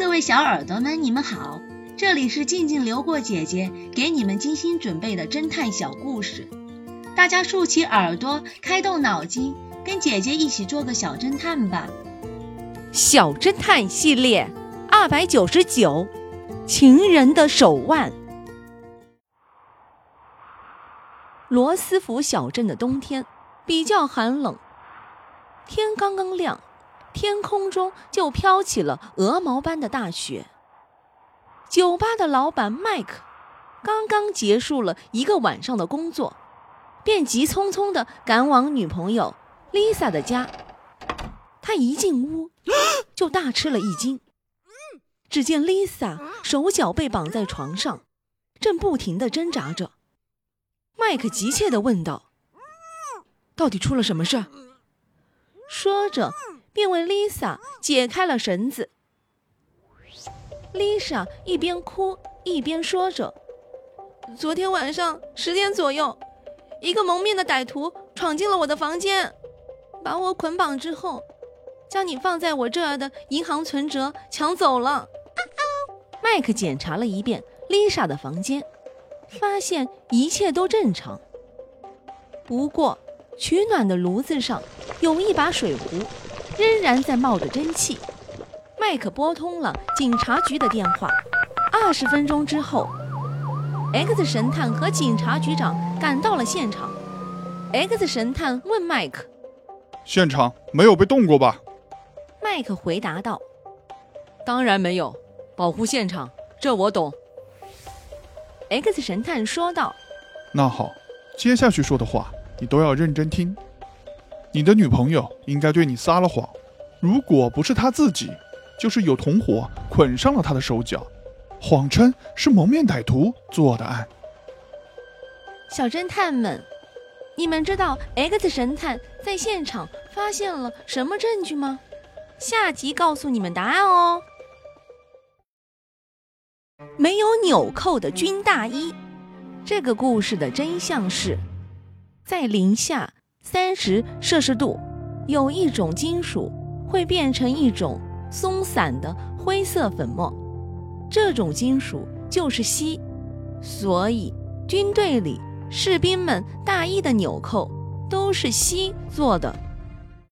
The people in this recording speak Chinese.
各位小耳朵们，你们好，这里是静静流过姐姐给你们精心准备的侦探小故事，大家竖起耳朵，开动脑筋，跟姐姐一起做个小侦探吧。小侦探系列二百九十九，情人的手腕。罗斯福小镇的冬天比较寒冷，天刚刚亮。天空中就飘起了鹅毛般的大雪。酒吧的老板麦克刚刚结束了一个晚上的工作，便急匆匆地赶往女朋友 Lisa 的家。他一进屋就大吃了一惊，只见 Lisa 手脚被绑在床上，正不停地挣扎着。麦克急切地问道：“到底出了什么事？”说着。便为 Lisa 解开了绳子。Lisa 一边哭一边说着：“昨天晚上十点左右，一个蒙面的歹徒闯进了我的房间，把我捆绑之后，将你放在我这儿的银行存折抢走了。”麦克检查了一遍 Lisa 的房间，发现一切都正常。不过，取暖的炉子上有一把水壶。仍然在冒着蒸汽。麦克拨通了警察局的电话。二十分钟之后，X 神探和警察局长赶到了现场。X 神探问麦克：“现场没有被动过吧？”麦克回答道：“当然没有，保护现场，这我懂。”X 神探说道：“那好，接下去说的话你都要认真听。”你的女朋友应该对你撒了谎，如果不是她自己，就是有同伙捆上了她的手脚，谎称是蒙面歹徒做的案。小侦探们，你们知道 X 神探在现场发现了什么证据吗？下集告诉你们答案哦。没有纽扣的军大衣，这个故事的真相是，在零下。三十摄氏度，有一种金属会变成一种松散的灰色粉末，这种金属就是锡，所以军队里士兵们大衣的纽扣都是锡做的。